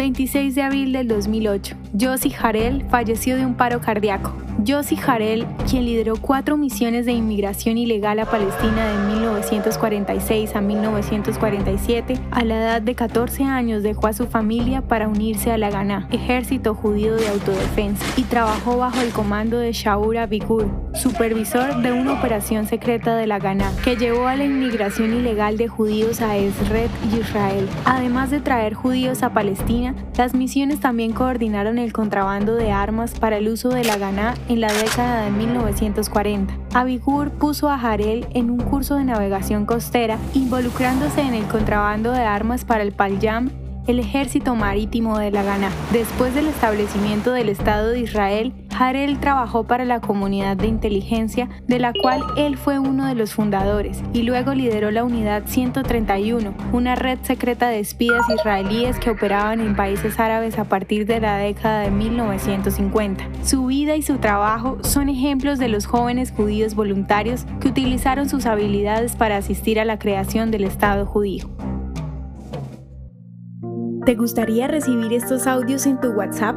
26 de abril del 2008. Yossi Harel falleció de un paro cardíaco. Yossi Harel, quien lideró cuatro misiones de inmigración ilegal a Palestina de 1946 a 1947, a la edad de 14 años dejó a su familia para unirse a la Gana, ejército judío de autodefensa, y trabajó bajo el comando de Shaur Abigur, supervisor de una operación secreta de la Gana, que llevó a la inmigración ilegal de judíos a Esret y Israel. Además de traer judíos a Palestina, las misiones también coordinaron el contrabando de armas para el uso de la Gana en la década de 1940. Abigur puso a Harel en un curso de navegación costera, involucrándose en el contrabando de armas para el Palyam el ejército marítimo de la Ghana. Después del establecimiento del Estado de Israel, Harel trabajó para la comunidad de inteligencia, de la cual él fue uno de los fundadores, y luego lideró la Unidad 131, una red secreta de espías israelíes que operaban en países árabes a partir de la década de 1950. Su vida y su trabajo son ejemplos de los jóvenes judíos voluntarios que utilizaron sus habilidades para asistir a la creación del Estado judío. ¿Te gustaría recibir estos audios en tu WhatsApp?